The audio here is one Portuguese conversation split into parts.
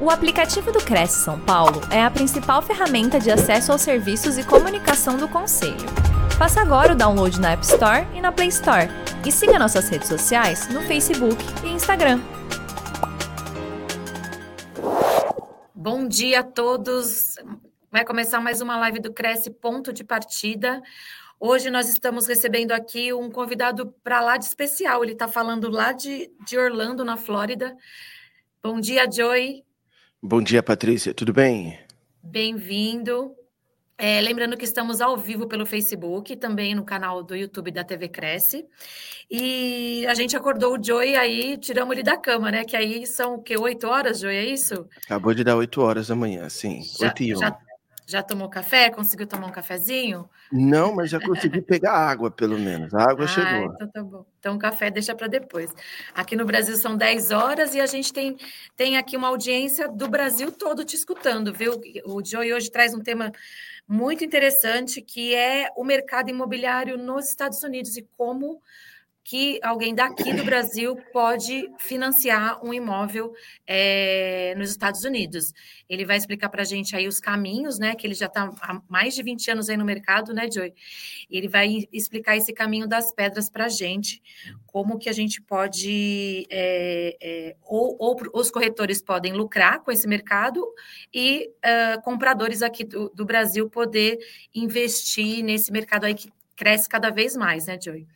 O aplicativo do Cresce São Paulo é a principal ferramenta de acesso aos serviços e comunicação do Conselho. Faça agora o download na App Store e na Play Store. E siga nossas redes sociais no Facebook e Instagram. Bom dia a todos. Vai começar mais uma live do Cresce Ponto de Partida. Hoje nós estamos recebendo aqui um convidado para lá de especial. Ele está falando lá de, de Orlando, na Flórida. Bom dia, Joey. Bom dia, Patrícia. Tudo bem? Bem-vindo. É, lembrando que estamos ao vivo pelo Facebook, também no canal do YouTube da TV Cresce. E a gente acordou o Joey aí, tiramos ele da cama, né? Que aí são o quê? Oito horas, Joey, é isso? Acabou de dar oito horas da manhã, sim. Oito e um. Já, já tomou café? Conseguiu tomar um cafezinho? Não, mas já consegui pegar água, pelo menos. A água ah, chegou. Então tá bom. Então o café deixa para depois. Aqui no Brasil são 10 horas e a gente tem, tem aqui uma audiência do Brasil todo te escutando, viu? O Joey hoje traz um tema muito interessante que é o mercado imobiliário nos Estados Unidos e como que alguém daqui do Brasil pode financiar um imóvel é, nos Estados Unidos. Ele vai explicar para a gente aí os caminhos, né? Que ele já está há mais de 20 anos aí no mercado, né, Joey? E ele vai explicar esse caminho das pedras para a gente, como que a gente pode, é, é, ou, ou, os corretores podem lucrar com esse mercado e uh, compradores aqui do, do Brasil poder investir nesse mercado aí que cresce cada vez mais, né, Joey?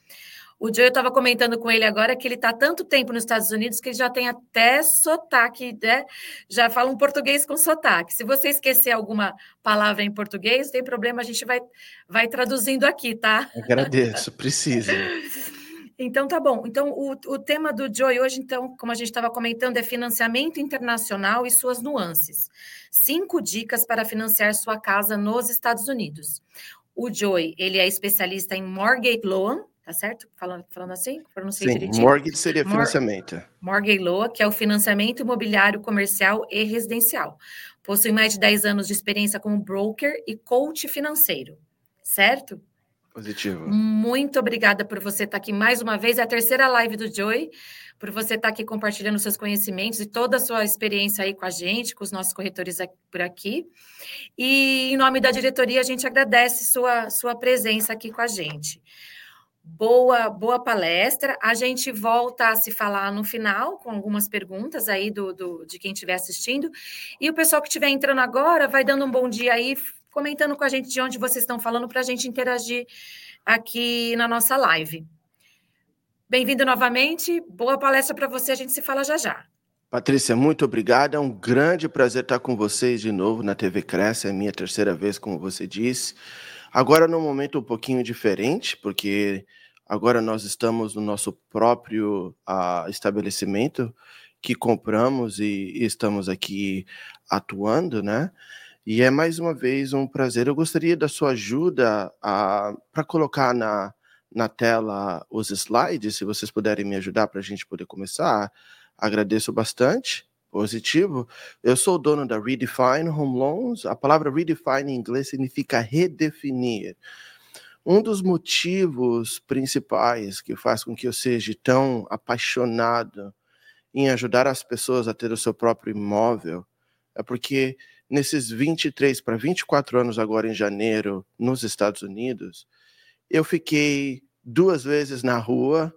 O Joe, eu estava comentando com ele agora que ele está tanto tempo nos Estados Unidos que ele já tem até sotaque, né? Já fala um português com sotaque. Se você esquecer alguma palavra em português, não tem problema, a gente vai, vai traduzindo aqui, tá? Agradeço, precisa. Então tá bom. Então o, o tema do Joy hoje, então, como a gente estava comentando, é financiamento internacional e suas nuances. Cinco dicas para financiar sua casa nos Estados Unidos. O Joy, ele é especialista em mortgage loan, tá certo? Falando, falando assim? Pronunciei Sim, direitinho. mortgage seria financiamento. Mor mortgage Loa, que é o financiamento imobiliário comercial e residencial. Possui mais de 10 anos de experiência como broker e coach financeiro, certo? Positivo. Muito obrigada por você estar aqui mais uma vez. É a terceira live do Joy, por você estar aqui compartilhando seus conhecimentos e toda a sua experiência aí com a gente, com os nossos corretores aqui, por aqui. E em nome da diretoria, a gente agradece sua, sua presença aqui com a gente. Boa, boa palestra. A gente volta a se falar no final com algumas perguntas aí do, do de quem estiver assistindo. E o pessoal que estiver entrando agora vai dando um bom dia aí, comentando com a gente de onde vocês estão falando para a gente interagir aqui na nossa live. Bem-vindo novamente. Boa palestra para você. A gente se fala já já. Patrícia, muito obrigada. É um grande prazer estar com vocês de novo na TV Cresce. É a minha terceira vez, como você disse. Agora, num momento um pouquinho diferente, porque agora nós estamos no nosso próprio uh, estabelecimento que compramos e, e, estamos aqui atuando, né? E é mais uma vez um prazer. Eu gostaria da sua ajuda uh, para colocar na, na tela os slides, se vocês puderem me ajudar para a gente poder começar. Agradeço bastante positivo. Eu sou dono da Redefine Home Loans. A palavra redefine em inglês significa redefinir. Um dos motivos principais que faz com que eu seja tão apaixonado em ajudar as pessoas a ter o seu próprio imóvel é porque nesses 23 para 24 anos agora em janeiro nos Estados Unidos, eu fiquei duas vezes na rua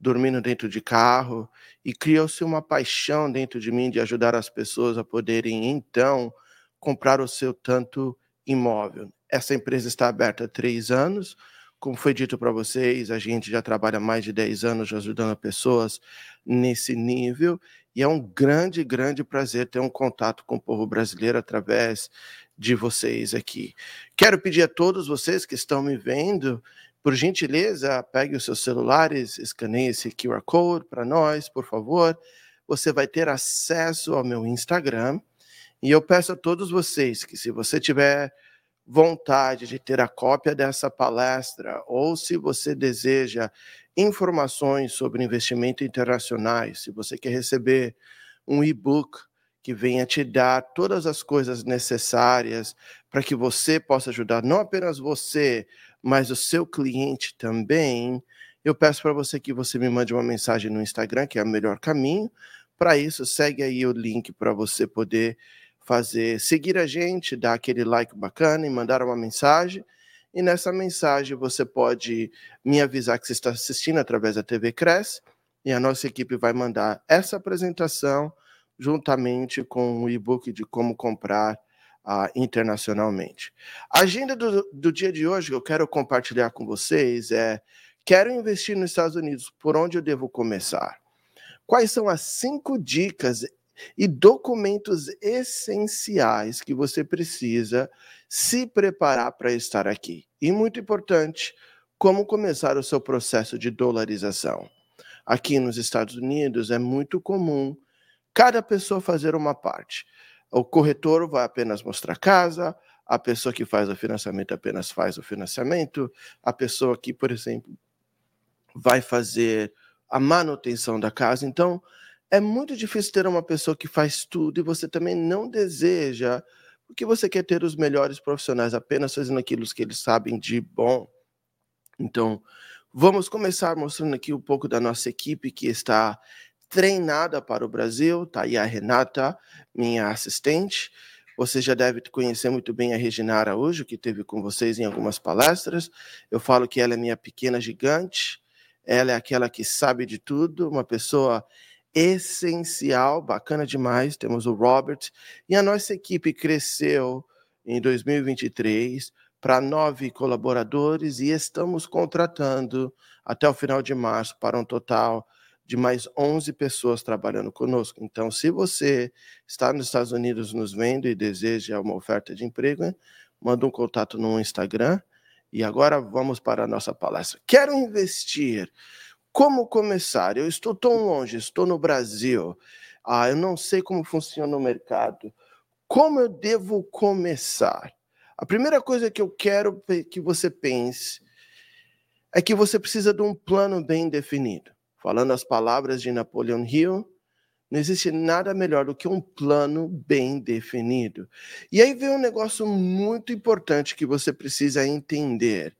dormindo dentro de carro, e criou-se uma paixão dentro de mim de ajudar as pessoas a poderem, então, comprar o seu tanto imóvel. Essa empresa está aberta há três anos. Como foi dito para vocês, a gente já trabalha mais de 10 anos ajudando pessoas nesse nível, e é um grande, grande prazer ter um contato com o povo brasileiro através de vocês aqui. Quero pedir a todos vocês que estão me vendo por gentileza, pegue os seus celulares, escaneie esse QR Code para nós, por favor. Você vai ter acesso ao meu Instagram. E eu peço a todos vocês que, se você tiver vontade de ter a cópia dessa palestra, ou se você deseja informações sobre investimento internacionais, se você quer receber um e-book que venha te dar todas as coisas necessárias para que você possa ajudar não apenas você, mas o seu cliente também, eu peço para você que você me mande uma mensagem no Instagram, que é o melhor caminho, Para isso, segue aí o link para você poder fazer, seguir a gente, dar aquele like bacana e mandar uma mensagem. E nessa mensagem você pode me avisar que você está assistindo através da TV Cresce e a nossa equipe vai mandar essa apresentação juntamente com o e-book de como comprar uh, internacionalmente. A agenda do, do dia de hoje que eu quero compartilhar com vocês é: quero investir nos Estados Unidos, por onde eu devo começar? Quais são as cinco dicas e documentos essenciais que você precisa se preparar para estar aqui? E muito importante, como começar o seu processo de dolarização. Aqui nos Estados Unidos é muito comum cada pessoa fazer uma parte. O corretor vai apenas mostrar casa, a pessoa que faz o financiamento apenas faz o financiamento, a pessoa que, por exemplo, vai fazer a manutenção da casa. Então, é muito difícil ter uma pessoa que faz tudo e você também não deseja, porque você quer ter os melhores profissionais apenas fazendo aquilo que eles sabem de bom. Então, vamos começar mostrando aqui um pouco da nossa equipe que está treinada para o Brasil. Está aí a Renata, minha assistente. Você já deve conhecer muito bem a Regina Araújo, que teve com vocês em algumas palestras. Eu falo que ela é minha pequena gigante. Ela é aquela que sabe de tudo, uma pessoa essencial, bacana demais. Temos o Robert. E a nossa equipe cresceu em 2023 para nove colaboradores e estamos contratando até o final de março para um total de mais 11 pessoas trabalhando conosco. Então, se você está nos Estados Unidos nos vendo e deseja uma oferta de emprego, né, manda um contato no Instagram. E agora vamos para a nossa palestra. Quero investir. Como começar? Eu estou tão longe, estou no Brasil. Ah, eu não sei como funciona o mercado. Como eu devo começar? A primeira coisa que eu quero que você pense é que você precisa de um plano bem definido. Falando as palavras de Napoleon Hill, não existe nada melhor do que um plano bem definido. E aí vem um negócio muito importante que você precisa entender.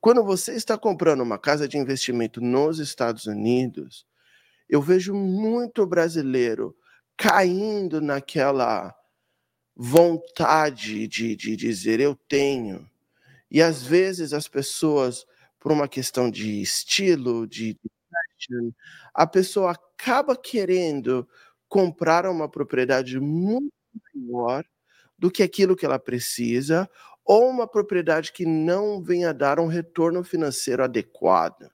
Quando você está comprando uma casa de investimento nos Estados Unidos, eu vejo muito brasileiro caindo naquela vontade de, de dizer eu tenho. E às vezes as pessoas, por uma questão de estilo, de a pessoa acaba querendo comprar uma propriedade muito maior do que aquilo que ela precisa, ou uma propriedade que não venha dar um retorno financeiro adequado.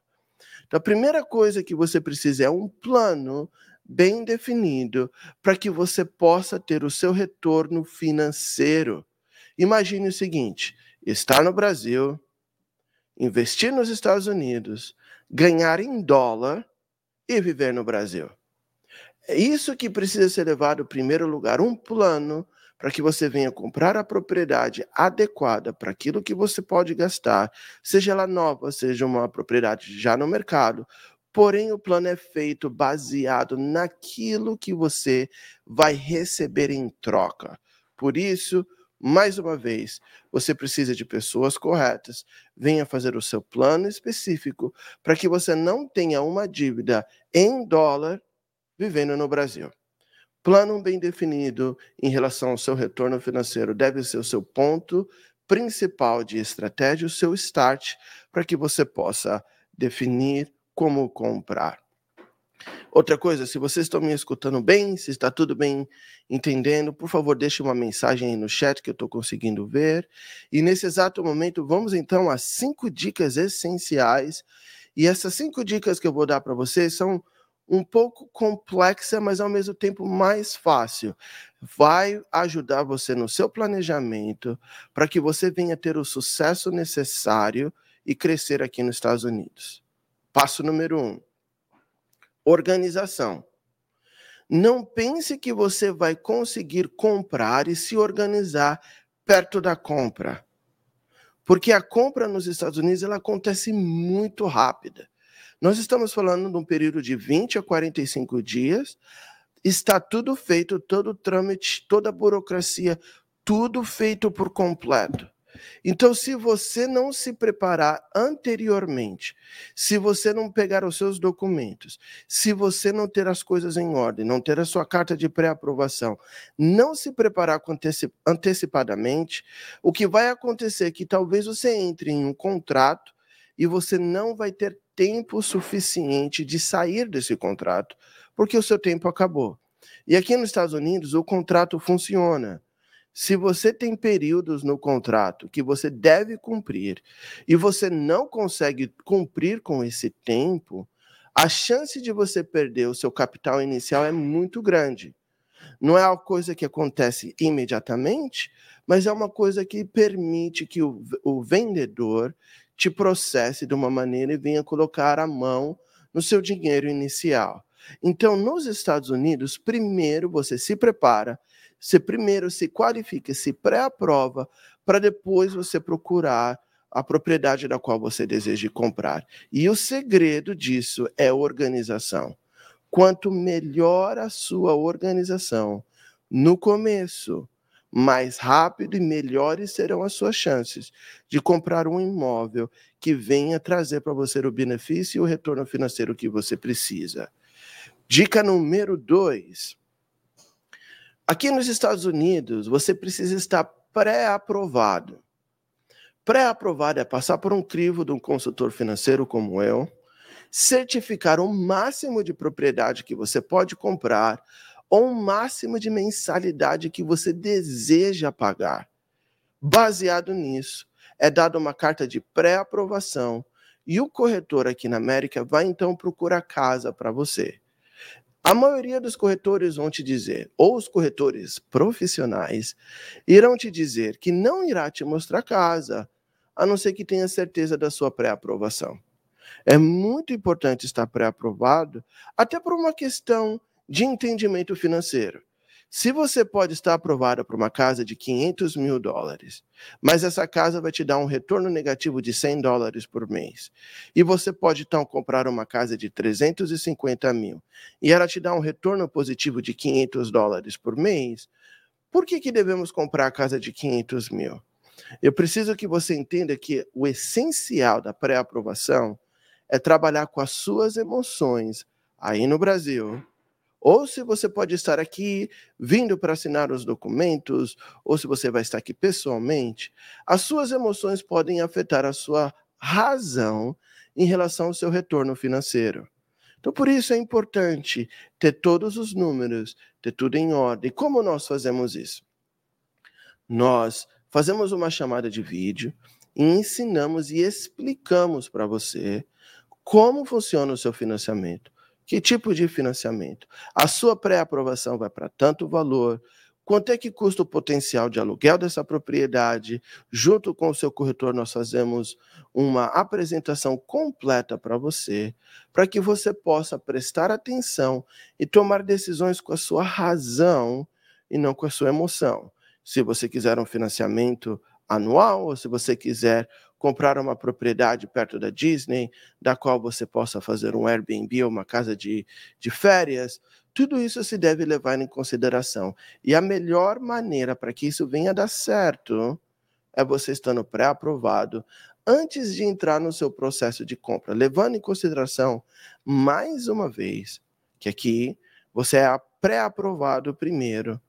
Então, a primeira coisa que você precisa é um plano bem definido para que você possa ter o seu retorno financeiro. Imagine o seguinte: estar no Brasil, investir nos Estados Unidos, ganhar em dólar e viver no Brasil. É isso que precisa ser levado em primeiro lugar, um plano para que você venha comprar a propriedade adequada para aquilo que você pode gastar, seja ela nova, seja uma propriedade já no mercado. Porém, o plano é feito baseado naquilo que você vai receber em troca. Por isso, mais uma vez, você precisa de pessoas corretas. Venha fazer o seu plano específico para que você não tenha uma dívida em dólar vivendo no Brasil. Plano bem definido em relação ao seu retorno financeiro deve ser o seu ponto principal de estratégia, o seu start, para que você possa definir como comprar. Outra coisa, se vocês estão me escutando bem, se está tudo bem entendendo, por favor, deixe uma mensagem aí no chat que eu estou conseguindo ver. E nesse exato momento, vamos então às cinco dicas essenciais. E essas cinco dicas que eu vou dar para vocês são um pouco complexa, mas ao mesmo tempo mais fácil. Vai ajudar você no seu planejamento para que você venha ter o sucesso necessário e crescer aqui nos Estados Unidos. Passo número um Organização. Não pense que você vai conseguir comprar e se organizar perto da compra. Porque a compra nos Estados Unidos ela acontece muito rápida. Nós estamos falando de um período de 20 a 45 dias. Está tudo feito, todo o trâmite, toda a burocracia, tudo feito por completo. Então, se você não se preparar anteriormente, se você não pegar os seus documentos, se você não ter as coisas em ordem, não ter a sua carta de pré-aprovação, não se preparar antecipadamente, o que vai acontecer é que talvez você entre em um contrato e você não vai ter tempo suficiente de sair desse contrato, porque o seu tempo acabou. E aqui nos Estados Unidos, o contrato funciona. Se você tem períodos no contrato que você deve cumprir e você não consegue cumprir com esse tempo, a chance de você perder o seu capital inicial é muito grande. Não é uma coisa que acontece imediatamente, mas é uma coisa que permite que o, o vendedor te processe de uma maneira e venha colocar a mão no seu dinheiro inicial. Então, nos Estados Unidos, primeiro você se prepara, você primeiro se qualifica, se pré-aprova, para depois você procurar a propriedade da qual você deseja comprar. E o segredo disso é organização. Quanto melhor a sua organização no começo, mais rápido e melhores serão as suas chances de comprar um imóvel que venha trazer para você o benefício e o retorno financeiro que você precisa. Dica número dois. Aqui nos Estados Unidos, você precisa estar pré-aprovado. Pré-aprovado é passar por um crivo de um consultor financeiro como eu, certificar o máximo de propriedade que você pode comprar ou o máximo de mensalidade que você deseja pagar. Baseado nisso, é dada uma carta de pré-aprovação e o corretor aqui na América vai então procurar casa para você. A maioria dos corretores vão te dizer, ou os corretores profissionais, irão te dizer que não irá te mostrar casa, a não ser que tenha certeza da sua pré-aprovação. É muito importante estar pré-aprovado, até por uma questão de entendimento financeiro. Se você pode estar aprovado para uma casa de 500 mil dólares, mas essa casa vai te dar um retorno negativo de 100 dólares por mês, e você pode então comprar uma casa de 350 mil, e ela te dá um retorno positivo de 500 dólares por mês, por que, que devemos comprar a casa de 500 mil? Eu preciso que você entenda que o essencial da pré-aprovação é trabalhar com as suas emoções aí no Brasil ou se você pode estar aqui vindo para assinar os documentos, ou se você vai estar aqui pessoalmente, as suas emoções podem afetar a sua razão em relação ao seu retorno financeiro. Então, por isso é importante ter todos os números, ter tudo em ordem. Como nós fazemos isso? Nós fazemos uma chamada de vídeo e ensinamos e explicamos para você como funciona o seu financiamento que tipo de financiamento? A sua pré-aprovação vai para tanto valor, quanto é que custa o potencial de aluguel dessa propriedade. Junto com o seu corretor, nós fazemos uma apresentação completa para você, para que você possa prestar atenção e tomar decisões com a sua razão e não com a sua emoção. Se você quiser um financiamento anual, ou se você quiser comprar uma propriedade perto da Disney, da qual você possa fazer um Airbnb ou uma casa de, de férias, tudo isso se deve levar em consideração. E a melhor maneira para que isso venha a dar certo é você estando pré-aprovado antes de entrar no seu processo de compra, levando em consideração, mais uma vez, que aqui você é pré-aprovado primeiro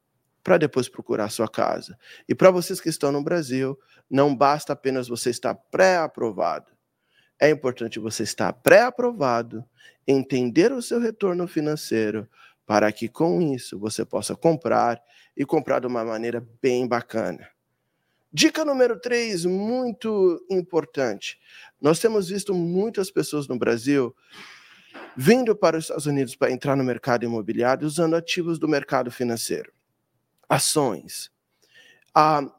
para depois procurar sua casa. E para vocês que estão no Brasil, não basta apenas você estar pré-aprovado. É importante você estar pré-aprovado, entender o seu retorno financeiro, para que com isso você possa comprar e comprar de uma maneira bem bacana. Dica número 3, muito importante. Nós temos visto muitas pessoas no Brasil vindo para os Estados Unidos para entrar no mercado imobiliário usando ativos do mercado financeiro ações. Ah,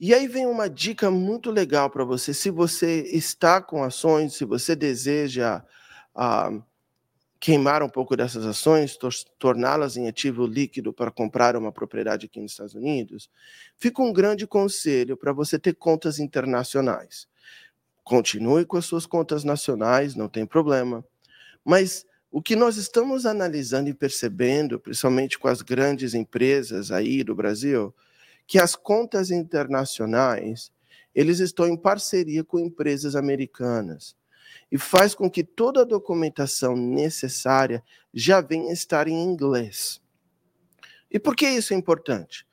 e aí vem uma dica muito legal para você. Se você está com ações, se você deseja ah, queimar um pouco dessas ações, torná-las em ativo líquido para comprar uma propriedade aqui nos Estados Unidos, fica um grande conselho para você ter contas internacionais. Continue com as suas contas nacionais, não tem problema. Mas o que nós estamos analisando e percebendo, principalmente com as grandes empresas aí do Brasil, que as contas internacionais, eles estão em parceria com empresas americanas e faz com que toda a documentação necessária já venha estar em inglês. E por que isso é importante?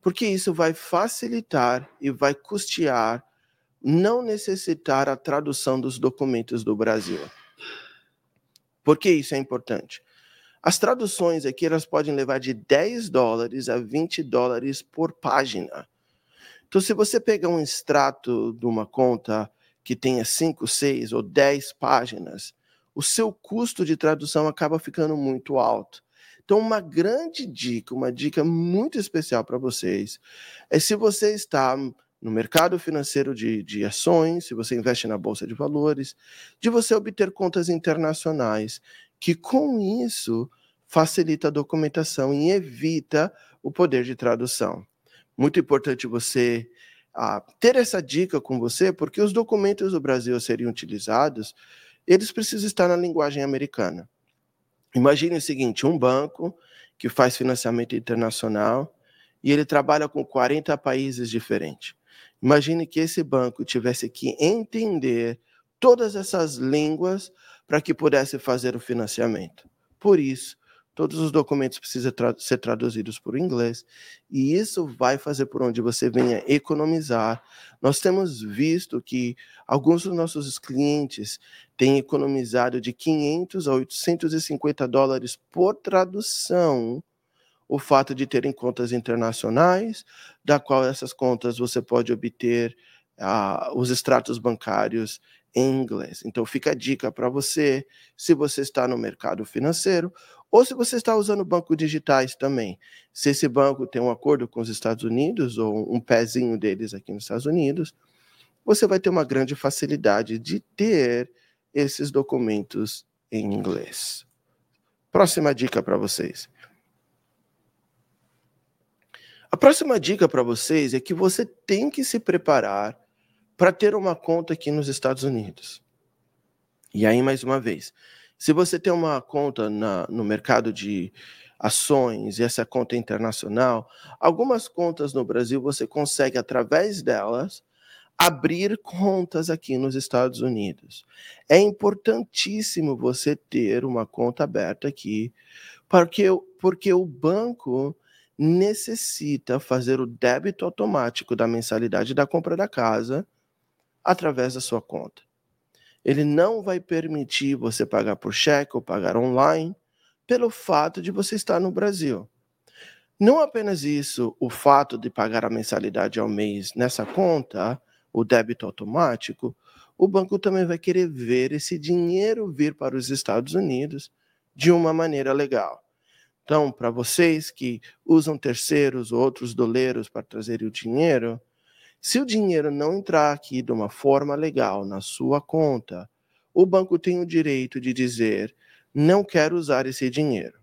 Porque isso vai facilitar e vai custear não necessitar a tradução dos documentos do Brasil. Por que isso é importante? As traduções aqui elas podem levar de 10 dólares a 20 dólares por página. Então, se você pegar um extrato de uma conta que tenha 5, 6 ou 10 páginas, o seu custo de tradução acaba ficando muito alto. Então, uma grande dica, uma dica muito especial para vocês, é se você está no mercado financeiro de, de ações, se você investe na bolsa de valores, de você obter contas internacionais, que com isso facilita a documentação e evita o poder de tradução. Muito importante você ah, ter essa dica com você, porque os documentos do Brasil seriam utilizados, eles precisam estar na linguagem americana. Imagine o seguinte: um banco que faz financiamento internacional e ele trabalha com 40 países diferentes. Imagine que esse banco tivesse que entender todas essas línguas para que pudesse fazer o financiamento. Por isso, todos os documentos precisam tra ser traduzidos por inglês, e isso vai fazer por onde você venha economizar. Nós temos visto que alguns dos nossos clientes têm economizado de 500 a 850 dólares por tradução o fato de terem contas internacionais, da qual essas contas você pode obter uh, os extratos bancários em inglês. Então fica a dica para você, se você está no mercado financeiro ou se você está usando bancos digitais também. Se esse banco tem um acordo com os Estados Unidos ou um pezinho deles aqui nos Estados Unidos, você vai ter uma grande facilidade de ter esses documentos em inglês. Próxima dica para vocês. A próxima dica para vocês é que você tem que se preparar para ter uma conta aqui nos Estados Unidos. E aí, mais uma vez, se você tem uma conta na, no mercado de ações e essa conta é internacional, algumas contas no Brasil você consegue, através delas, abrir contas aqui nos Estados Unidos. É importantíssimo você ter uma conta aberta aqui, porque, porque o banco necessita fazer o débito automático da mensalidade da compra da casa através da sua conta. Ele não vai permitir você pagar por cheque ou pagar online pelo fato de você estar no Brasil. Não apenas isso, o fato de pagar a mensalidade ao mês nessa conta, o débito automático, o banco também vai querer ver esse dinheiro vir para os Estados Unidos de uma maneira legal. Então, para vocês que usam terceiros ou outros doleiros para trazer o dinheiro, se o dinheiro não entrar aqui de uma forma legal na sua conta, o banco tem o direito de dizer: não quero usar esse dinheiro.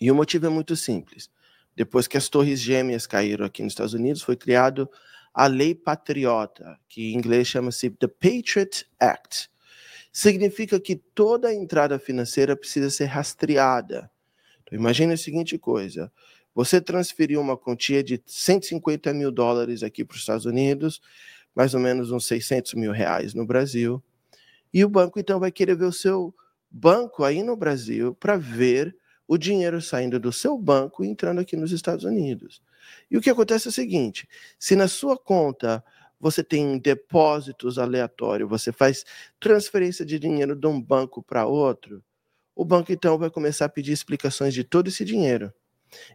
E o motivo é muito simples. Depois que as Torres Gêmeas caíram aqui nos Estados Unidos, foi criado a Lei Patriota, que em inglês chama-se The Patriot Act. Significa que toda entrada financeira precisa ser rastreada imagine a seguinte coisa: você transferiu uma quantia de 150 mil dólares aqui para os Estados Unidos, mais ou menos uns 600 mil reais no Brasil, e o banco então vai querer ver o seu banco aí no Brasil para ver o dinheiro saindo do seu banco e entrando aqui nos Estados Unidos. E o que acontece é o seguinte: se na sua conta você tem depósitos aleatórios, você faz transferência de dinheiro de um banco para outro, o banco então vai começar a pedir explicações de todo esse dinheiro.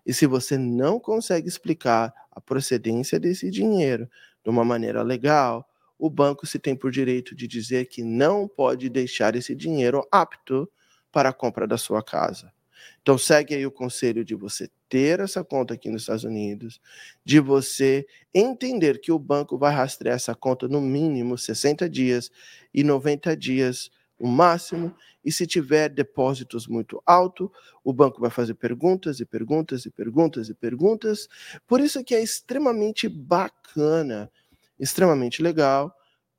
E se você não consegue explicar a procedência desse dinheiro de uma maneira legal, o banco se tem por direito de dizer que não pode deixar esse dinheiro apto para a compra da sua casa. Então segue aí o conselho de você ter essa conta aqui nos Estados Unidos, de você entender que o banco vai rastrear essa conta no mínimo 60 dias e 90 dias o máximo, e se tiver depósitos muito alto, o banco vai fazer perguntas e perguntas e perguntas e perguntas. Por isso que é extremamente bacana, extremamente legal.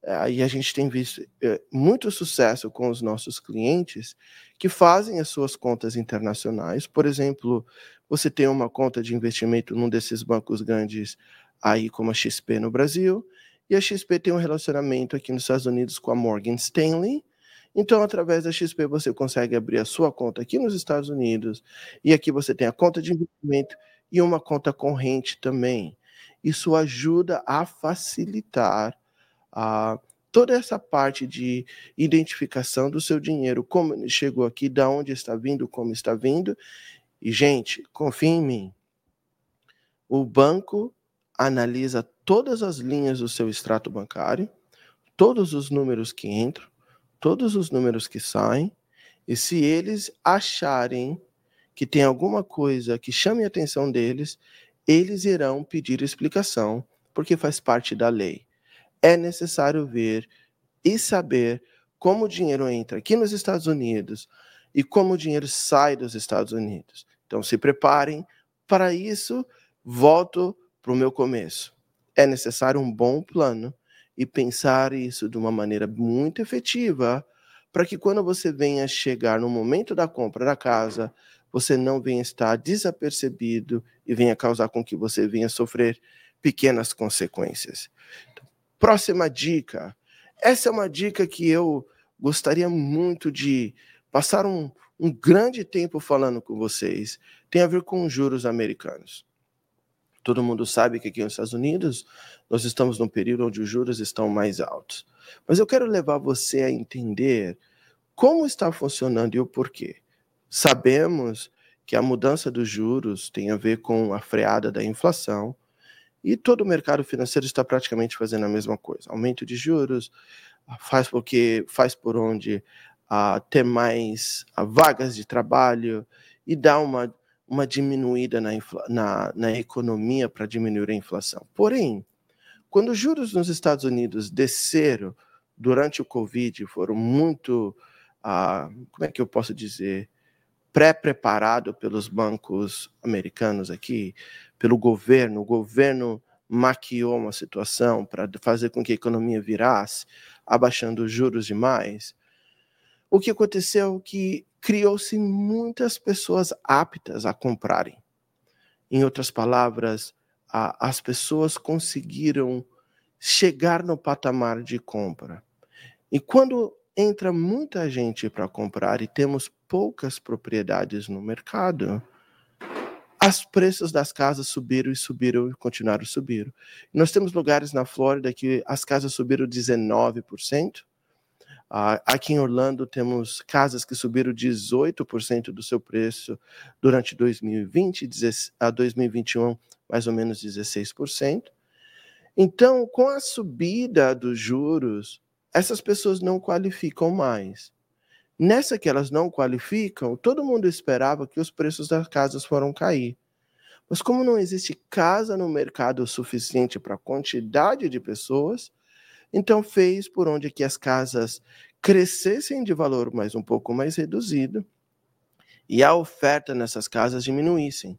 Aí a gente tem visto é, muito sucesso com os nossos clientes que fazem as suas contas internacionais. Por exemplo, você tem uma conta de investimento num desses bancos grandes aí como a XP no Brasil, e a XP tem um relacionamento aqui nos Estados Unidos com a Morgan Stanley. Então, através da XP, você consegue abrir a sua conta aqui nos Estados Unidos. E aqui você tem a conta de investimento e uma conta corrente também. Isso ajuda a facilitar a toda essa parte de identificação do seu dinheiro, como chegou aqui, da onde está vindo, como está vindo. E, gente, confie em mim. O banco analisa todas as linhas do seu extrato bancário, todos os números que entram, todos os números que saem, e se eles acharem que tem alguma coisa que chame a atenção deles, eles irão pedir explicação, porque faz parte da lei. É necessário ver e saber como o dinheiro entra aqui nos Estados Unidos e como o dinheiro sai dos Estados Unidos. Então se preparem para isso. Volto para o meu começo. É necessário um bom plano e pensar isso de uma maneira muito efetiva para que quando você venha chegar no momento da compra da casa, você não venha estar desapercebido e venha causar com que você venha sofrer pequenas consequências. Próxima dica. Essa é uma dica que eu gostaria muito de passar um, um grande tempo falando com vocês. Tem a ver com juros americanos. Todo mundo sabe que aqui nos Estados Unidos nós estamos num período onde os juros estão mais altos. Mas eu quero levar você a entender como está funcionando e o porquê. Sabemos que a mudança dos juros tem a ver com a freada da inflação e todo o mercado financeiro está praticamente fazendo a mesma coisa. Aumento de juros faz porque faz por onde uh, ter mais uh, vagas de trabalho e dá uma uma diminuída na, na, na economia para diminuir a inflação. Porém, quando os juros nos Estados Unidos desceram durante o Covid, foram muito, ah, como é que eu posso dizer, pré-preparado pelos bancos americanos aqui, pelo governo, o governo maquiou uma situação para fazer com que a economia virasse, abaixando os juros demais. O que aconteceu é que criou-se muitas pessoas aptas a comprarem. Em outras palavras, a, as pessoas conseguiram chegar no patamar de compra. E quando entra muita gente para comprar e temos poucas propriedades no mercado, os preços das casas subiram e subiram e continuaram subir. Nós temos lugares na Flórida que as casas subiram 19%, Uh, aqui em Orlando temos casas que subiram 18% do seu preço durante 2020 a 2021, mais ou menos 16%. Então, com a subida dos juros, essas pessoas não qualificam mais. Nessa que elas não qualificam, todo mundo esperava que os preços das casas foram cair. Mas como não existe casa no mercado suficiente para a quantidade de pessoas, então fez por onde que as casas crescessem de valor, mas um pouco mais reduzido, e a oferta nessas casas diminuíssem.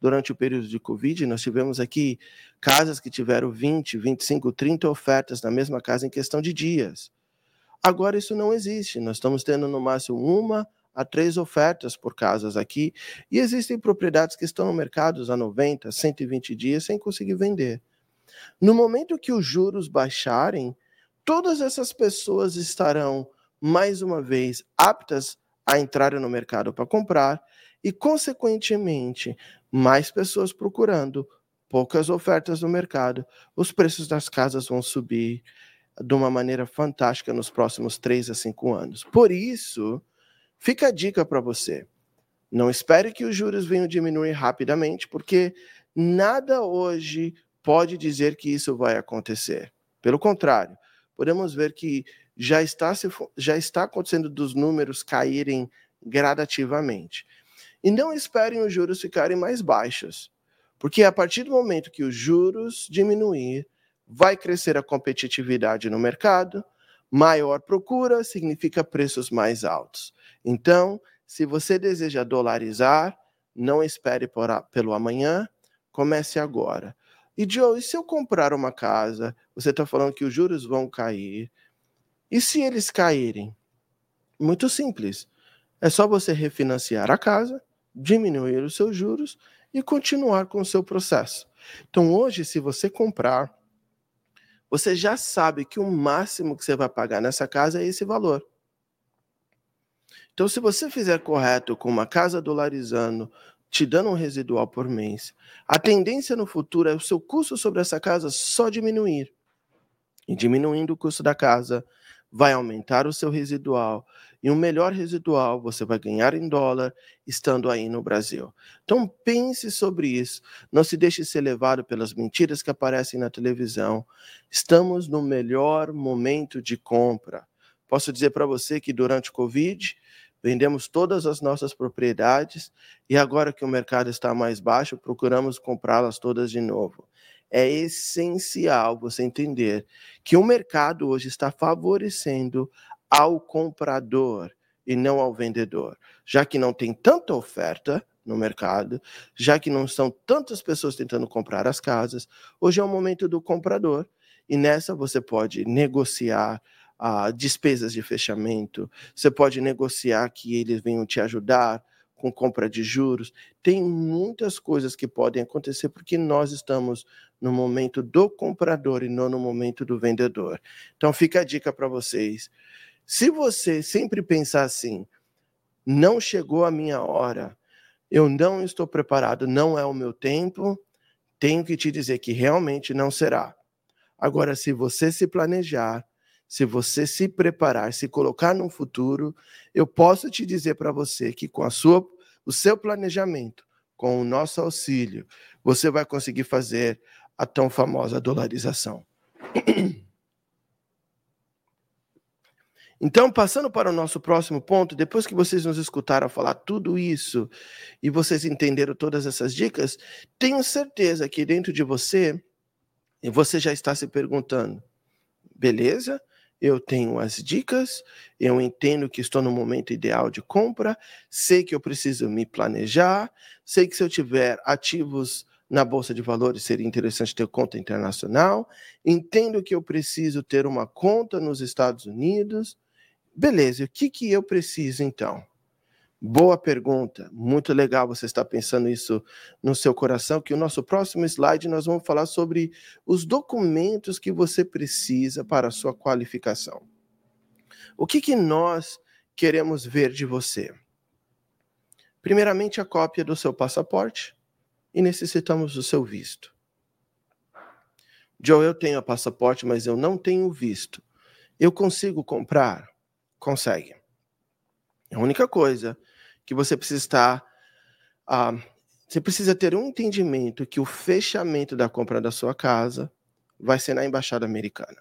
Durante o período de Covid, nós tivemos aqui casas que tiveram 20, 25, 30 ofertas na mesma casa em questão de dias. Agora isso não existe. Nós estamos tendo no máximo uma a três ofertas por casas aqui, e existem propriedades que estão no mercado há 90, 120 dias sem conseguir vender. No momento que os juros baixarem, todas essas pessoas estarão, mais uma vez, aptas a entrarem no mercado para comprar e, consequentemente, mais pessoas procurando, poucas ofertas no mercado, os preços das casas vão subir de uma maneira fantástica nos próximos três a cinco anos. Por isso, fica a dica para você. Não espere que os juros venham diminuir rapidamente, porque nada hoje pode dizer que isso vai acontecer. Pelo contrário, podemos ver que já está, se, já está acontecendo dos números caírem gradativamente. E não esperem os juros ficarem mais baixos, porque a partir do momento que os juros diminuir, vai crescer a competitividade no mercado, maior procura significa preços mais altos. Então, se você deseja dolarizar, não espere por pelo amanhã, comece agora. E Joe, e se eu comprar uma casa, você está falando que os juros vão cair. E se eles caírem? Muito simples. É só você refinanciar a casa, diminuir os seus juros e continuar com o seu processo. Então, hoje, se você comprar você já sabe que o máximo que você vai pagar nessa casa é esse valor. Então, se você fizer correto com uma casa dolarizando, te dando um residual por mês, a tendência no futuro é o seu custo sobre essa casa só diminuir. E diminuindo o custo da casa, vai aumentar o seu residual. E um melhor residual você vai ganhar em dólar estando aí no Brasil. Então pense sobre isso. Não se deixe ser levado pelas mentiras que aparecem na televisão. Estamos no melhor momento de compra. Posso dizer para você que durante o Covid, vendemos todas as nossas propriedades e agora que o mercado está mais baixo, procuramos comprá-las todas de novo. É essencial você entender que o mercado hoje está favorecendo ao comprador e não ao vendedor, já que não tem tanta oferta no mercado, já que não são tantas pessoas tentando comprar as casas, hoje é o momento do comprador e nessa você pode negociar ah, despesas de fechamento, você pode negociar que eles venham te ajudar com compra de juros. Tem muitas coisas que podem acontecer porque nós estamos no momento do comprador e não no momento do vendedor. Então fica a dica para vocês. Se você sempre pensar assim, não chegou a minha hora, eu não estou preparado, não é o meu tempo, tenho que te dizer que realmente não será. Agora, se você se planejar, se você se preparar, se colocar no futuro, eu posso te dizer para você que com a sua, o seu planejamento, com o nosso auxílio, você vai conseguir fazer a tão famosa dolarização. Então, passando para o nosso próximo ponto, depois que vocês nos escutaram falar tudo isso e vocês entenderam todas essas dicas, tenho certeza que dentro de você, você já está se perguntando: beleza? Eu tenho as dicas, eu entendo que estou no momento ideal de compra, sei que eu preciso me planejar, sei que se eu tiver ativos na bolsa de valores seria interessante ter conta internacional, entendo que eu preciso ter uma conta nos Estados Unidos. Beleza, o que que eu preciso então? Boa pergunta, muito legal você estar pensando isso no seu coração, que o nosso próximo slide nós vamos falar sobre os documentos que você precisa para a sua qualificação. O que, que nós queremos ver de você? Primeiramente, a cópia do seu passaporte e necessitamos do seu visto. Joe, eu tenho a passaporte, mas eu não tenho visto. Eu consigo comprar? Consegue. A única coisa que você precisa estar. Ah, você precisa ter um entendimento que o fechamento da compra da sua casa vai ser na embaixada americana.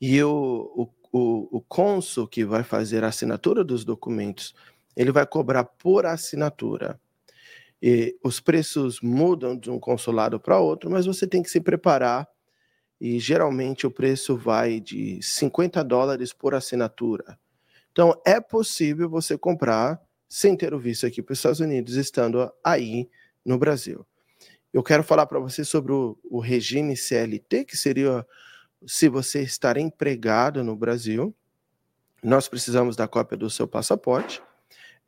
E o, o, o, o cônsul que vai fazer a assinatura dos documentos, ele vai cobrar por assinatura. E os preços mudam de um consulado para outro, mas você tem que se preparar. E geralmente o preço vai de 50 dólares por assinatura. Então, é possível você comprar sem ter o visto aqui para os Estados Unidos, estando aí no Brasil. Eu quero falar para você sobre o, o, regime CLT, que seria se você estar empregado no Brasil. Nós precisamos da cópia do seu passaporte.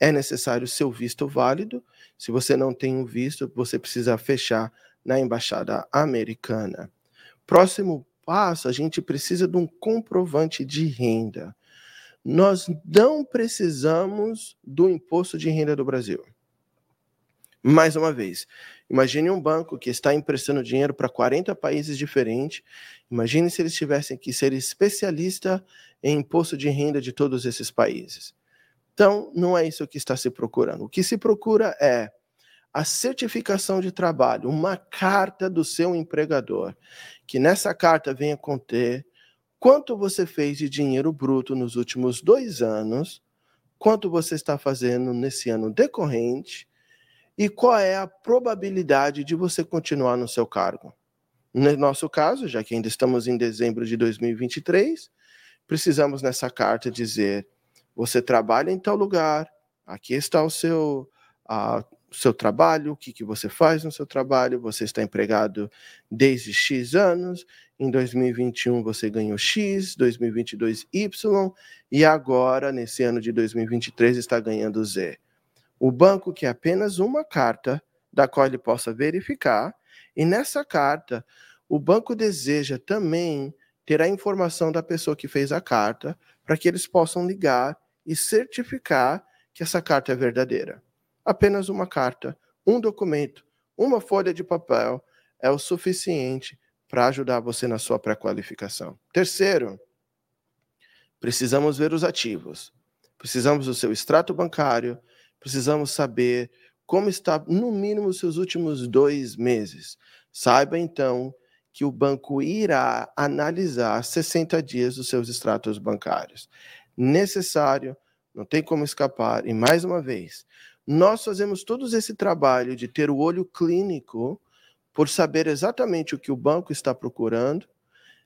É necessário o seu visto válido. Se você não tem um visto, você precisa fechar na embaixada americana. Próximo passo, a gente precisa de um comprovante de renda nós não precisamos do imposto de renda do Brasil. Mais uma vez, imagine um banco que está emprestando dinheiro para 40 países diferentes. Imagine se eles tivessem que ser especialista em imposto de renda de todos esses países. Então, não é isso que está se procurando. O que se procura é a certificação de trabalho, uma carta do seu empregador, que nessa carta venha conter quanto você fez de dinheiro bruto nos últimos dois anos, quanto você está fazendo nesse ano decorrente e qual é a probabilidade de você continuar no seu cargo. No nosso caso, já que ainda estamos em dezembro de 2023, precisamos nessa carta dizer: você trabalha em tal lugar, aqui está o seu, a, seu trabalho, o que, que você faz no seu trabalho, você está empregado desde X anos, em 2021 você ganhou X, 2022 Y, e agora, nesse ano de 2023, está ganhando Z. O banco quer apenas uma carta da qual ele possa verificar, e nessa carta, o banco deseja também ter a informação da pessoa que fez a carta para que eles possam ligar e certificar que essa carta é verdadeira. Apenas uma carta, um documento, uma folha de papel é o suficiente para ajudar você na sua pré-qualificação. Terceiro, precisamos ver os ativos. Precisamos do seu extrato bancário, precisamos saber como está, no mínimo, os seus últimos dois meses. Saiba, então, que o banco irá analisar 60 dias dos seus extratos bancários. Necessário, não tem como escapar. E, mais uma vez, nós fazemos todo esse trabalho de ter o olho clínico por saber exatamente o que o banco está procurando,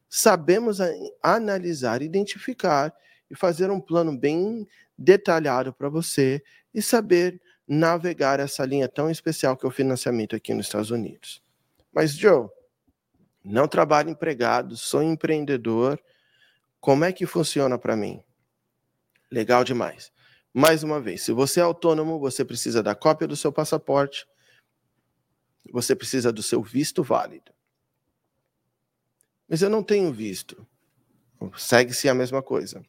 sabemos analisar, identificar e fazer um plano bem detalhado para você e saber navegar essa linha tão especial que é o financiamento aqui nos Estados Unidos. Mas, Joe, não trabalho empregado, sou empreendedor. Como é que funciona para mim? Legal demais. Mais uma vez, se você é autônomo, você precisa da cópia do seu passaporte, você precisa do seu visto válido. Mas eu não tenho visto. Segue-se a mesma coisa.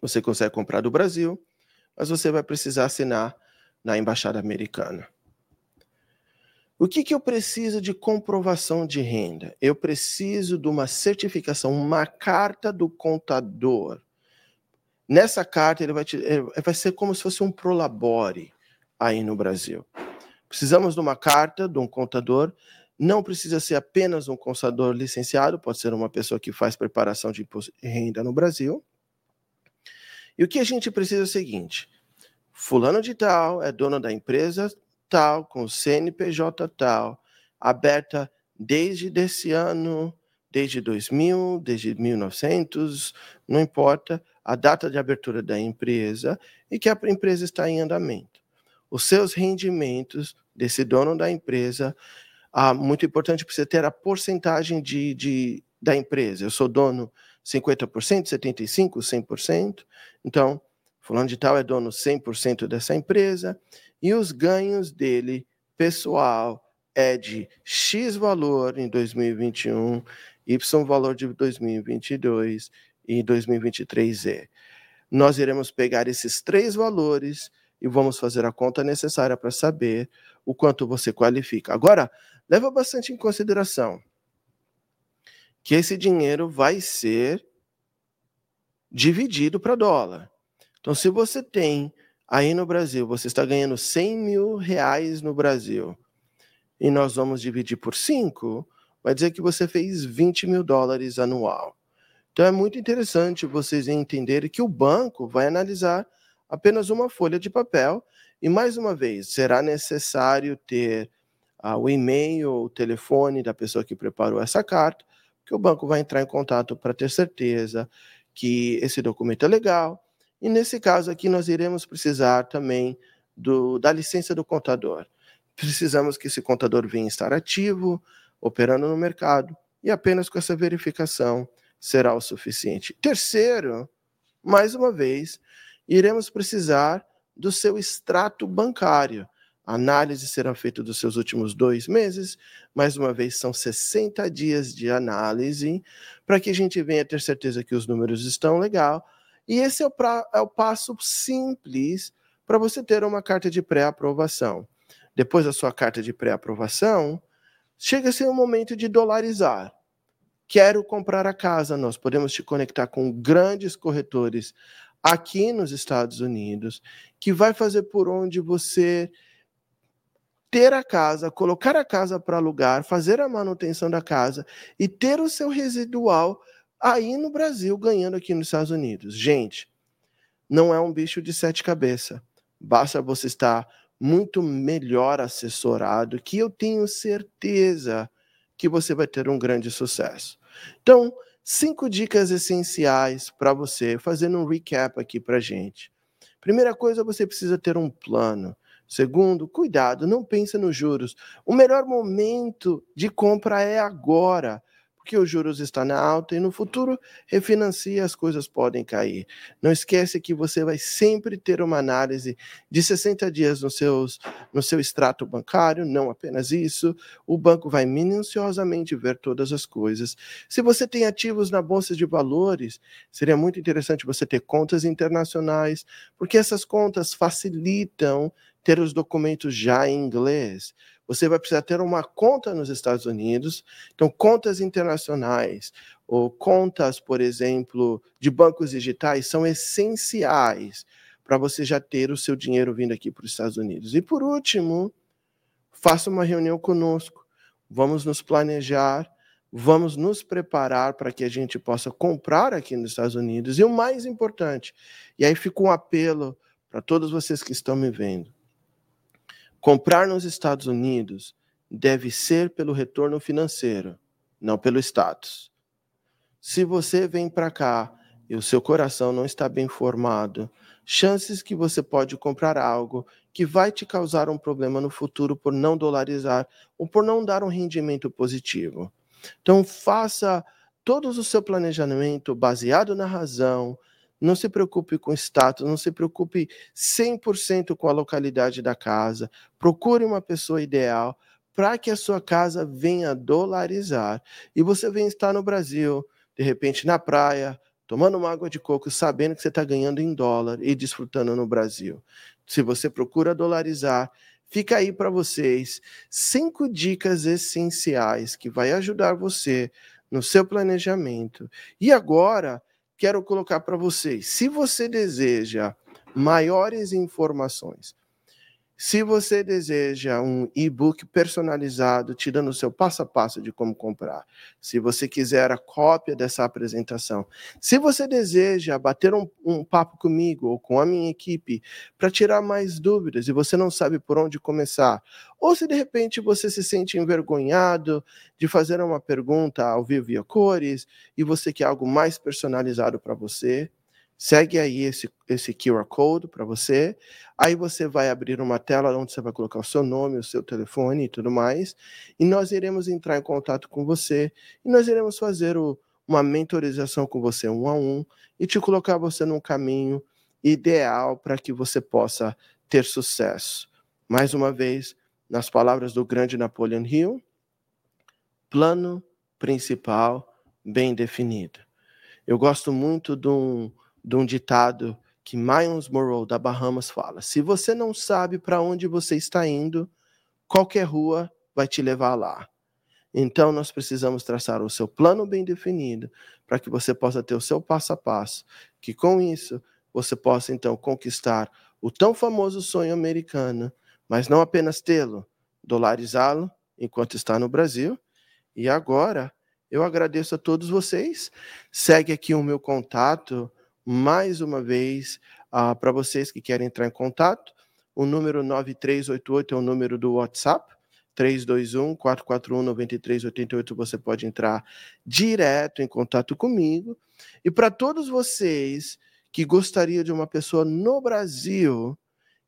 Você consegue comprar do Brasil, mas você vai precisar assinar na embaixada americana. O que, que eu preciso de comprovação de renda? Eu preciso de uma certificação, uma carta do contador. Nessa carta, ele vai, te, ele vai ser como se fosse um prolabore aí no Brasil. Precisamos de uma carta de um contador. Não precisa ser apenas um contador licenciado, pode ser uma pessoa que faz preparação de imposto de renda no Brasil. E o que a gente precisa é o seguinte: fulano de tal é dono da empresa tal, com CNPJ tal, aberta desde desse ano, desde 2000, desde 1900, não importa a data de abertura da empresa e que a empresa está em andamento. Os seus rendimentos desse dono da empresa, ah, muito importante para você ter a porcentagem de, de, da empresa. Eu sou dono 50%, 75%, 100%. Então, Fulano de tal é dono 100% dessa empresa e os ganhos dele, pessoal, é de X valor em 2021, Y valor de 2022 e 2023 Nós iremos pegar esses três valores e vamos fazer a conta necessária para saber o quanto você qualifica. Agora, leva bastante em consideração que esse dinheiro vai ser dividido para dólar. Então, se você tem aí no Brasil, você está ganhando 100 mil reais no Brasil, e nós vamos dividir por 5, vai dizer que você fez 20 mil dólares anual. Então, é muito interessante vocês entenderem que o banco vai analisar apenas uma folha de papel, e mais uma vez, será necessário ter ah, o e-mail, o telefone da pessoa que preparou essa carta, que o banco vai entrar em contato para ter certeza que esse documento é legal, e nesse caso aqui, nós iremos precisar também do, da licença do contador. Precisamos que esse contador venha estar ativo, operando no mercado, e apenas com essa verificação será o suficiente. Terceiro, mais uma vez, iremos precisar do seu extrato bancário. A análise será feita dos seus últimos dois meses, mais uma vez, são 60 dias de análise, para que a gente venha ter certeza que os números estão legal e esse é o, pra, é o passo simples para você ter uma carta de pré-aprovação. Depois da sua carta de pré-aprovação, chega-se o momento de dolarizar. Quero comprar a casa. Nós podemos te conectar com grandes corretores aqui nos Estados Unidos, que vai fazer por onde você ter a casa, colocar a casa para alugar, fazer a manutenção da casa e ter o seu residual aí no Brasil ganhando aqui nos Estados Unidos. Gente, não é um bicho de sete cabeças. Basta você estar muito melhor assessorado, que eu tenho certeza que você vai ter um grande sucesso. Então, cinco dicas essenciais para você, fazendo um recap aqui para gente. Primeira coisa, você precisa ter um plano. Segundo, cuidado, não pense nos juros. O melhor momento de compra é agora porque os juros estão na alta e no futuro refinancia as coisas podem cair. Não esquece que você vai sempre ter uma análise de 60 dias no, seus, no seu extrato bancário, não apenas isso, o banco vai minuciosamente ver todas as coisas. Se você tem ativos na bolsa de valores, seria muito interessante você ter contas internacionais, porque essas contas facilitam ter os documentos já em inglês. Você vai precisar ter uma conta nos Estados Unidos, então contas internacionais ou contas, por exemplo, de bancos digitais são essenciais para você já ter o seu dinheiro vindo aqui para os Estados Unidos. E por último, faça uma reunião conosco. Vamos nos planejar, vamos nos preparar para que a gente possa comprar aqui nos Estados Unidos. E o mais importante, e aí fica um apelo para todos vocês que estão me vendo. Comprar nos Estados Unidos deve ser pelo retorno financeiro, não pelo status. Se você vem para cá e o seu coração não está bem formado, chances que você pode comprar algo que vai te causar um problema no futuro por não dolarizar ou por não dar um rendimento positivo. Então faça todo o seu planejamento baseado na razão, não se preocupe com status, não se preocupe 100% com a localidade da casa. Procure uma pessoa ideal para que a sua casa venha dolarizar e você venha estar no Brasil, de repente na praia, tomando uma água de coco, sabendo que você está ganhando em dólar e desfrutando no Brasil. Se você procura dolarizar, fica aí para vocês cinco dicas essenciais que vai ajudar você no seu planejamento. E agora quero colocar para vocês. Se você deseja maiores informações, se você deseja um e-book personalizado, te dando o seu passo a passo de como comprar, se você quiser a cópia dessa apresentação, se você deseja bater um, um papo comigo ou com a minha equipe para tirar mais dúvidas e você não sabe por onde começar, ou se de repente você se sente envergonhado de fazer uma pergunta ao vivo via cores e você quer algo mais personalizado para você, Segue aí esse, esse QR Code para você. Aí você vai abrir uma tela onde você vai colocar o seu nome, o seu telefone e tudo mais. E nós iremos entrar em contato com você e nós iremos fazer o, uma mentorização com você um a um e te colocar você num caminho ideal para que você possa ter sucesso. Mais uma vez, nas palavras do grande Napoleon Hill, plano principal bem definido. Eu gosto muito de um de um ditado que Miles Monroe da Bahamas fala: se você não sabe para onde você está indo, qualquer rua vai te levar lá. Então nós precisamos traçar o seu plano bem definido para que você possa ter o seu passo a passo, que com isso você possa então conquistar o tão famoso sonho americano, mas não apenas tê-lo, dolarizá-lo enquanto está no Brasil. E agora eu agradeço a todos vocês. Segue aqui o meu contato mais uma vez, uh, para vocês que querem entrar em contato, o número 9388 é o número do WhatsApp, 321-441-9388, você pode entrar direto em contato comigo. E para todos vocês que gostariam de uma pessoa no Brasil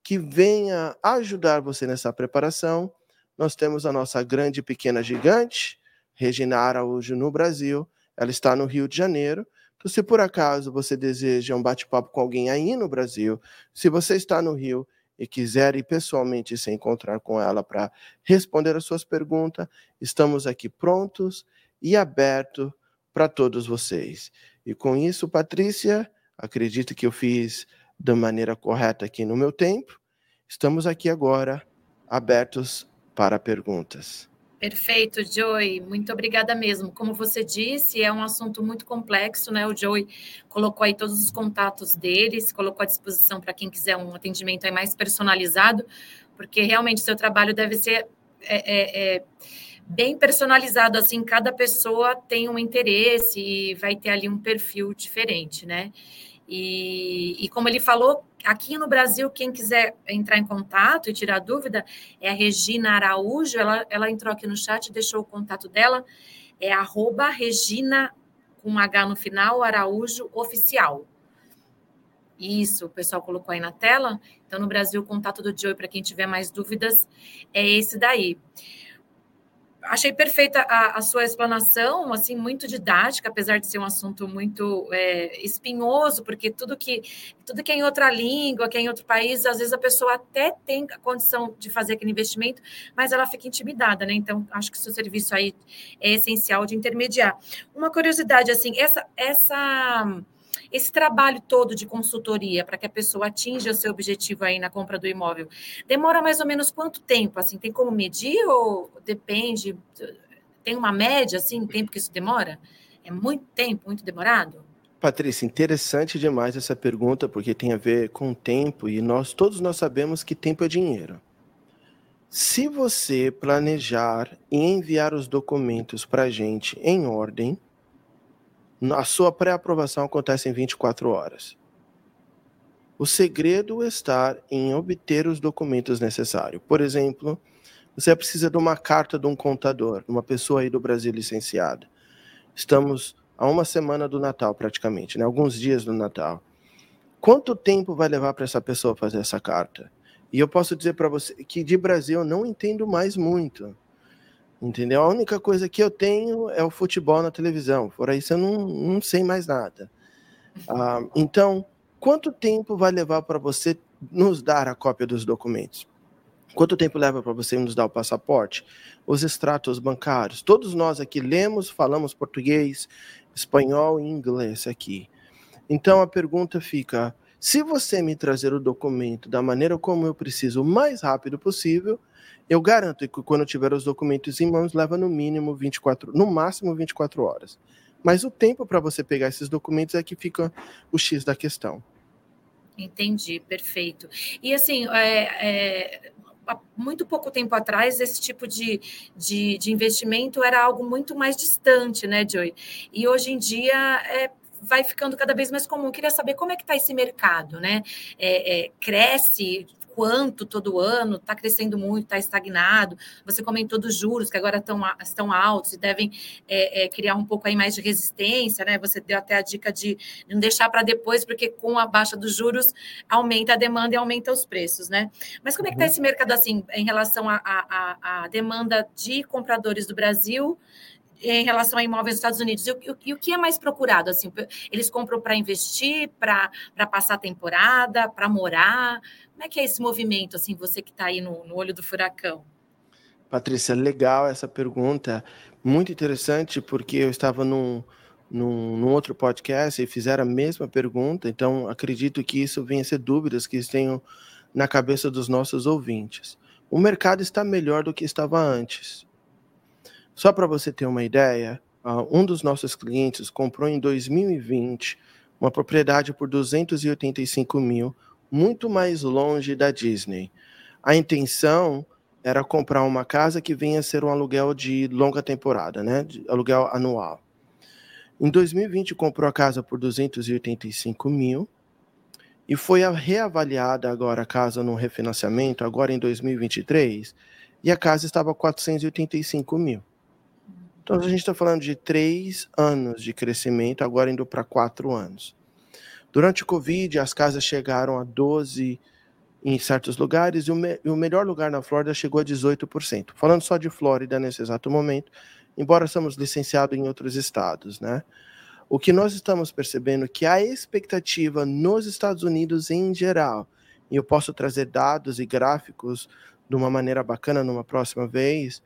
que venha ajudar você nessa preparação, nós temos a nossa grande pequena gigante, Regina Araújo, no Brasil. Ela está no Rio de Janeiro. Se por acaso você deseja um bate-papo com alguém aí no Brasil, se você está no Rio e quiser ir pessoalmente se encontrar com ela para responder as suas perguntas, estamos aqui prontos e abertos para todos vocês. E com isso, Patrícia, acredito que eu fiz da maneira correta aqui no meu tempo. Estamos aqui agora abertos para perguntas. Perfeito, Joey. Muito obrigada mesmo. Como você disse, é um assunto muito complexo, né? O Joey colocou aí todos os contatos deles, colocou à disposição para quem quiser um atendimento aí mais personalizado, porque realmente seu trabalho deve ser é, é, é, bem personalizado, assim, cada pessoa tem um interesse e vai ter ali um perfil diferente, né? E, e como ele falou, aqui no Brasil, quem quiser entrar em contato e tirar dúvida é a Regina Araújo. Ela, ela entrou aqui no chat, deixou o contato dela. É arroba Regina com H no final, Araújo Oficial. Isso, o pessoal colocou aí na tela. Então, no Brasil, o contato do Joey, para quem tiver mais dúvidas, é esse daí. Achei perfeita a, a, sua explanação, assim, muito didática, apesar de ser um assunto muito é, espinhoso, porque tudo que tudo que é em outra língua, que é em outro país, às vezes a pessoa até tem a condição de fazer aquele investimento, mas ela fica intimidada, né? Então, acho que seu serviço aí é essencial de intermediar. Uma curiosidade, assim, essa essa esse trabalho todo de consultoria para que a pessoa atinja o seu objetivo aí na compra do imóvel, demora mais ou menos quanto tempo? Assim, tem como medir ou depende? Tem uma média, assim, tempo que isso demora? É muito tempo, muito demorado? Patrícia, interessante demais essa pergunta, porque tem a ver com tempo, e nós todos nós sabemos que tempo é dinheiro. Se você planejar e enviar os documentos para a gente em ordem, a sua pré-aprovação acontece em 24 horas. O segredo está em obter os documentos necessários. Por exemplo, você precisa de uma carta de um contador, uma pessoa aí do Brasil licenciada. Estamos a uma semana do Natal, praticamente, né? alguns dias do Natal. Quanto tempo vai levar para essa pessoa fazer essa carta? E eu posso dizer para você que de Brasil eu não entendo mais muito. Entendeu? A única coisa que eu tenho é o futebol na televisão. Por isso eu não, não sei mais nada. Ah, então, quanto tempo vai levar para você nos dar a cópia dos documentos? Quanto tempo leva para você nos dar o passaporte? Os extratos bancários? Todos nós aqui lemos, falamos português, espanhol e inglês aqui. Então a pergunta fica: se você me trazer o documento da maneira como eu preciso, o mais rápido possível, eu garanto que quando tiver os documentos em mãos, leva no mínimo 24, no máximo 24 horas. Mas o tempo para você pegar esses documentos é que fica o X da questão. Entendi, perfeito. E assim, é, é, há muito pouco tempo atrás, esse tipo de, de, de, investimento era algo muito mais distante, né, Joy? E hoje em dia é, vai ficando cada vez mais comum. Eu queria saber como é que está esse mercado, né? É, é, cresce quanto todo ano, está crescendo muito, está estagnado. Você comentou dos juros, que agora estão, estão altos e devem é, é, criar um pouco aí mais de resistência, né? Você deu até a dica de não deixar para depois, porque com a baixa dos juros aumenta a demanda e aumenta os preços, né? Mas como é que está uhum. esse mercado assim em relação à demanda de compradores do Brasil? Em relação a imóveis nos Estados Unidos? E o, e o que é mais procurado? Assim, eles compram para investir, para passar temporada, para morar? Como é que é esse movimento, assim, você que está aí no, no olho do furacão? Patrícia, legal essa pergunta, muito interessante, porque eu estava num, num, num, outro podcast e fizeram a mesma pergunta, então acredito que isso venha a ser dúvidas que tenham na cabeça dos nossos ouvintes. O mercado está melhor do que estava antes. Só para você ter uma ideia, um dos nossos clientes comprou em 2020 uma propriedade por 285 mil, muito mais longe da Disney. A intenção era comprar uma casa que venha a ser um aluguel de longa temporada, né? De aluguel anual. Em 2020 comprou a casa por 285 mil e foi reavaliada agora a casa no refinanciamento agora em 2023 e a casa estava 485 mil. Então, a gente está falando de três anos de crescimento, agora indo para quatro anos. Durante o Covid, as casas chegaram a 12 em certos lugares e o, me o melhor lugar na Flórida chegou a 18%. Falando só de Flórida nesse exato momento, embora somos licenciados em outros estados, né? O que nós estamos percebendo é que a expectativa nos Estados Unidos em geral, e eu posso trazer dados e gráficos de uma maneira bacana numa próxima vez,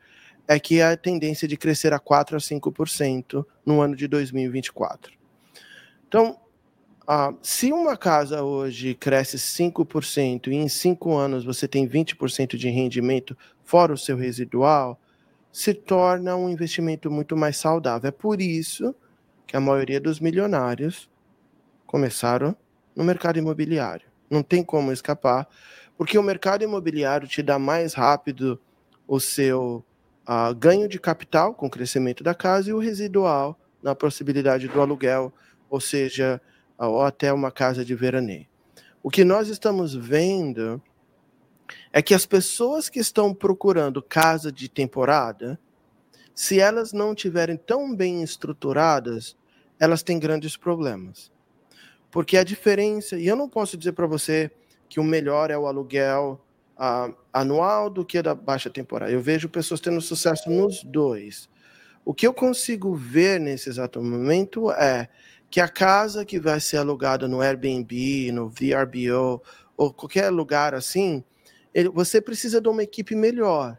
é que a tendência de crescer a 4 a 5% no ano de 2024. Então, ah, se uma casa hoje cresce 5% e em 5 anos você tem 20% de rendimento fora o seu residual, se torna um investimento muito mais saudável. É por isso que a maioria dos milionários começaram no mercado imobiliário. Não tem como escapar, porque o mercado imobiliário te dá mais rápido o seu uh, ganho de capital com o crescimento da casa e o residual na possibilidade do aluguel, ou seja, ou até uma casa de veraneio. O que nós estamos vendo é que as pessoas que estão procurando casa de temporada, se elas não tiverem tão bem estruturadas, elas têm grandes problemas. Porque a diferença, e eu não posso dizer para você que o melhor é o aluguel uh, anual do que da baixa temporária. Eu vejo pessoas tendo sucesso nos dois. O que eu consigo ver nesse exato momento é que a casa que vai ser alugada no Airbnb, no VRBO ou qualquer lugar assim, ele, você precisa de uma equipe melhor.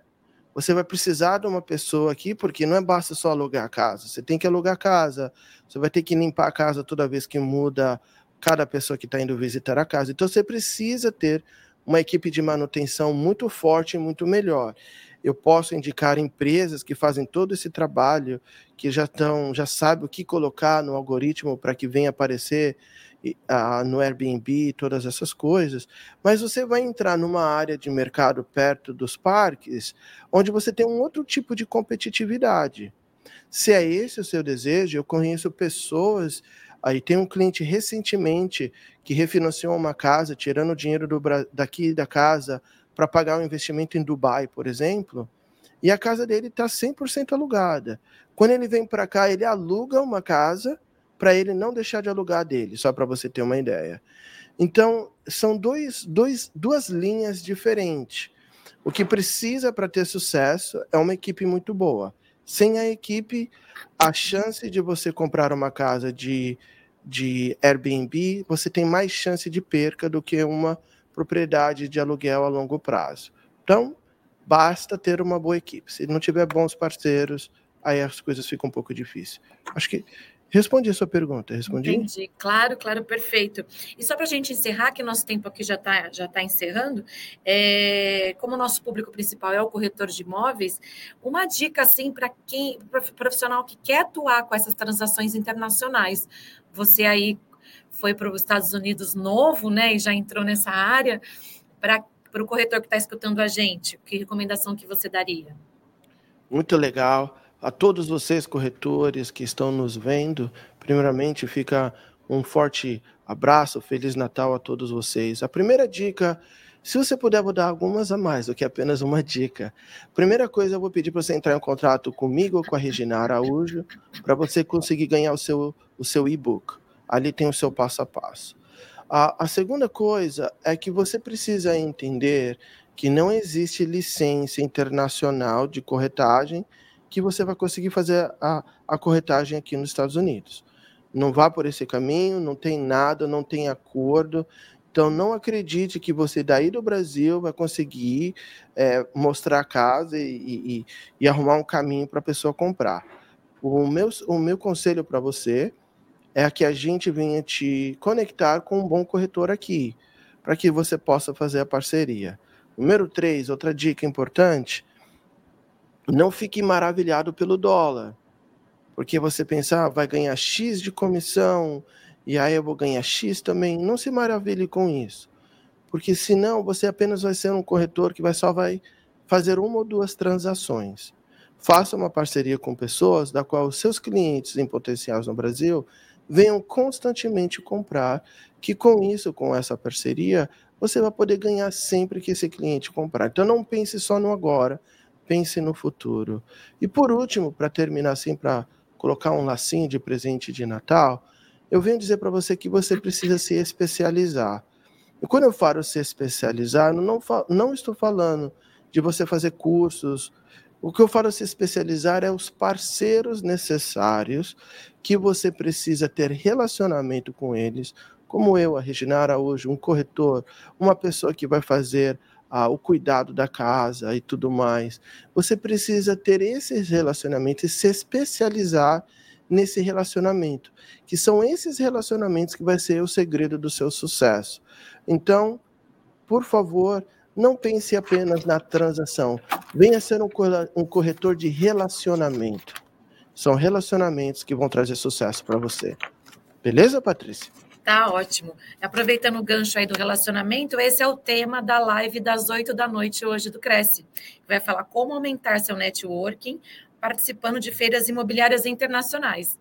Você vai precisar de uma pessoa aqui, porque não é basta só alugar a casa. Você tem que alugar a casa, você vai ter que limpar a casa toda vez que muda cada pessoa que está indo visitar a casa. Então você precisa ter uma equipe de manutenção muito forte e muito melhor. Eu posso indicar empresas que fazem todo esse trabalho, que já estão, já sabem o que colocar no algoritmo para que venha aparecer no Airbnb, todas essas coisas. Mas você vai entrar numa área de mercado perto dos parques, onde você tem um outro tipo de competitividade. Se é esse o seu desejo, eu conheço pessoas Aí tem um cliente recentemente que refinanciou uma casa, tirando o dinheiro do, daqui da casa para pagar um investimento em Dubai, por exemplo, e a casa dele está 100% alugada. Quando ele vem para cá, ele aluga uma casa para ele não deixar de alugar dele, só para você ter uma ideia. Então, são dois, dois, duas linhas diferentes. O que precisa para ter sucesso é uma equipe muito boa. Sem a equipe, a chance de você comprar uma casa de, de Airbnb, você tem mais chance de perca do que uma propriedade de aluguel a longo prazo. Então, basta ter uma boa equipe. Se não tiver bons parceiros, aí as coisas ficam um pouco difíceis. Acho que Respondi a sua pergunta, respondi? Entendi, claro, claro, perfeito. E só para a gente encerrar, que nosso tempo aqui já está já tá encerrando, é, como o nosso público principal é o corretor de imóveis, uma dica assim para quem, profissional que quer atuar com essas transações internacionais. Você aí foi para os Estados Unidos novo, né, e já entrou nessa área, para o corretor que está escutando a gente, que recomendação que você daria? Muito legal a todos vocês, corretores que estão nos vendo, primeiramente fica um forte abraço, Feliz Natal a todos vocês. A primeira dica, se você puder, vou dar algumas a mais do que apenas uma dica. Primeira coisa, eu vou pedir para você entrar em contato comigo ou com a Regina Araújo, para você conseguir ganhar o seu, o seu e-book. Ali tem o seu passo a passo. A, a segunda coisa é que você precisa entender que não existe licença internacional de corretagem que você vai conseguir fazer a, a corretagem aqui nos Estados Unidos. Não vá por esse caminho, não tem nada, não tem acordo. Então, não acredite que você daí do Brasil vai conseguir é, mostrar a casa e, e, e arrumar um caminho para a pessoa comprar. O meu, o meu conselho para você é que a gente venha te conectar com um bom corretor aqui, para que você possa fazer a parceria. Número três, outra dica importante não fique maravilhado pelo dólar, porque você pensar, ah, vai ganhar X de comissão e aí eu vou ganhar X também. Não se maravilhe com isso, porque senão você apenas vai ser um corretor que vai só vai fazer uma ou duas transações. Faça uma parceria com pessoas da qual os seus clientes em potenciais no Brasil venham constantemente comprar, que com isso, com essa parceria, você vai poder ganhar sempre que esse cliente comprar. Então não pense só no agora, pense no futuro. E por último, para terminar assim, para colocar um lacinho de presente de Natal, eu venho dizer para você que você precisa se especializar. E quando eu falo se especializar, não, não estou falando de você fazer cursos. O que eu falo se especializar é os parceiros necessários que você precisa ter relacionamento com eles, como eu, a Regina Araújo, um corretor, uma pessoa que vai fazer ah, o cuidado da casa e tudo mais. Você precisa ter esses relacionamentos e se especializar nesse relacionamento, que são esses relacionamentos que vai ser o segredo do seu sucesso. Então, por favor, não pense apenas na transação. Venha ser um corretor de relacionamento. São relacionamentos que vão trazer sucesso para você. Beleza, Patrícia? Tá ótimo. Aproveitando o gancho aí do relacionamento, esse é o tema da live das oito da noite hoje do Cresce. Vai falar como aumentar seu networking participando de feiras imobiliárias internacionais.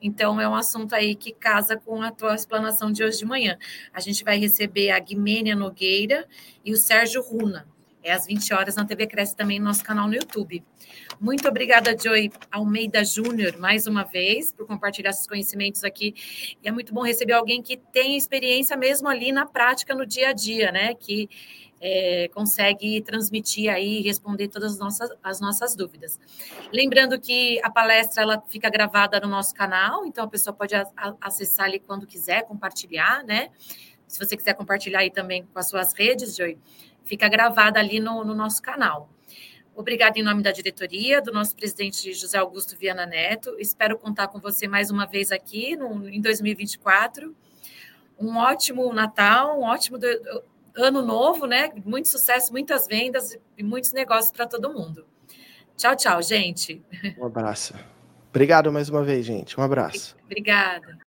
Então, é um assunto aí que casa com a tua explanação de hoje de manhã. A gente vai receber a Guimênia Nogueira e o Sérgio Runa. É às 20 horas na TV Cresce também no nosso canal no YouTube. Muito obrigada, Joy Almeida Júnior, mais uma vez, por compartilhar esses conhecimentos aqui. E é muito bom receber alguém que tem experiência mesmo ali na prática, no dia a dia, né? Que é, consegue transmitir aí, responder todas as nossas, as nossas dúvidas. Lembrando que a palestra ela fica gravada no nosso canal, então a pessoa pode acessar ali quando quiser, compartilhar, né? Se você quiser compartilhar aí também com as suas redes, Joy, fica gravada ali no, no nosso canal. Obrigada em nome da diretoria, do nosso presidente José Augusto Viana Neto. Espero contar com você mais uma vez aqui no, em 2024. Um ótimo Natal, um ótimo ano novo, né? Muito sucesso, muitas vendas e muitos negócios para todo mundo. Tchau, tchau, gente. Um abraço. Obrigado mais uma vez, gente. Um abraço. Obrigada.